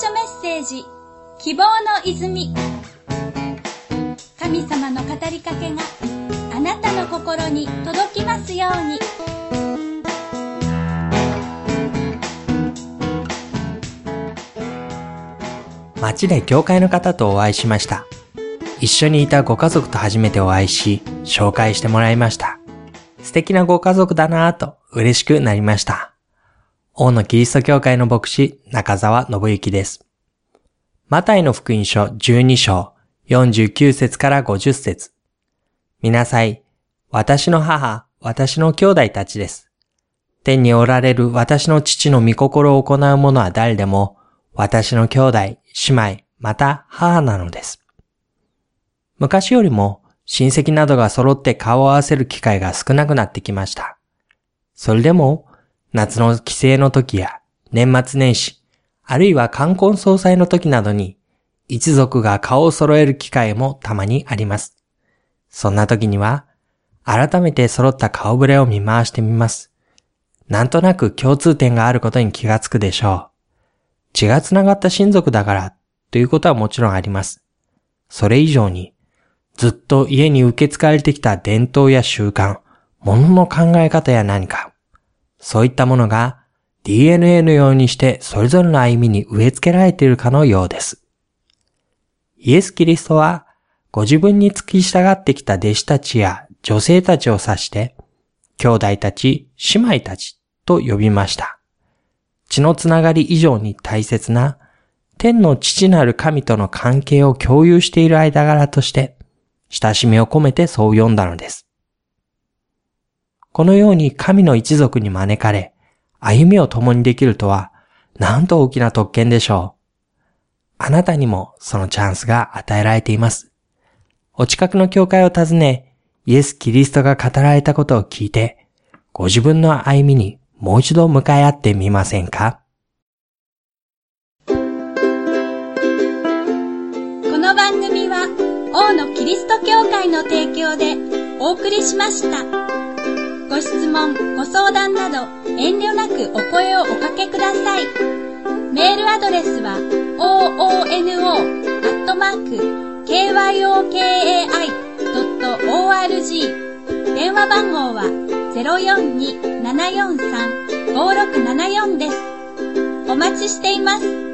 書メッセージ希望の泉神様の語りかけがあなたの心に届きますように街で教会の方とお会いしました。一緒にいたご家族と初めてお会いし、紹介してもらいました。素敵なご家族だなぁと嬉しくなりました。大野キリスト教会の牧師、中澤信之です。マタイの福音書12章49節から50節見なさい。私の母、私の兄弟たちです。天におられる私の父の御心を行う者は誰でも、私の兄弟、姉妹、また母なのです。昔よりも親戚などが揃って顔を合わせる機会が少なくなってきました。それでも、夏の帰省の時や年末年始、あるいは冠婚葬祭の時などに、一族が顔を揃える機会もたまにあります。そんな時には、改めて揃った顔ぶれを見回してみます。なんとなく共通点があることに気がつくでしょう。血が繋がった親族だからということはもちろんあります。それ以上に、ずっと家に受け継がれてきた伝統や習慣、物の考え方や何か、そういったものが DNA のようにしてそれぞれの歩みに植え付けられているかのようです。イエス・キリストは、ご自分に付き従ってきた弟子たちや女性たちを指して、兄弟たち、姉妹たちと呼びました。血のつながり以上に大切な天の父なる神との関係を共有している間柄として、親しみを込めてそう呼んだのです。このように神の一族に招かれ、歩みを共にできるとは、なんと大きな特権でしょう。あなたにもそのチャンスが与えられています。お近くの教会を訪ね、イエス・キリストが語られたことを聞いて、ご自分の歩みにもう一度向かい合ってみませんか？この番組は王のキリスト教会の提供でお送りしました。ご質問、ご相談など遠慮なくお声をおかけください。メールアドレスは oono.kyokkai.org 電話番号は042-743-5674です。お待ちしています。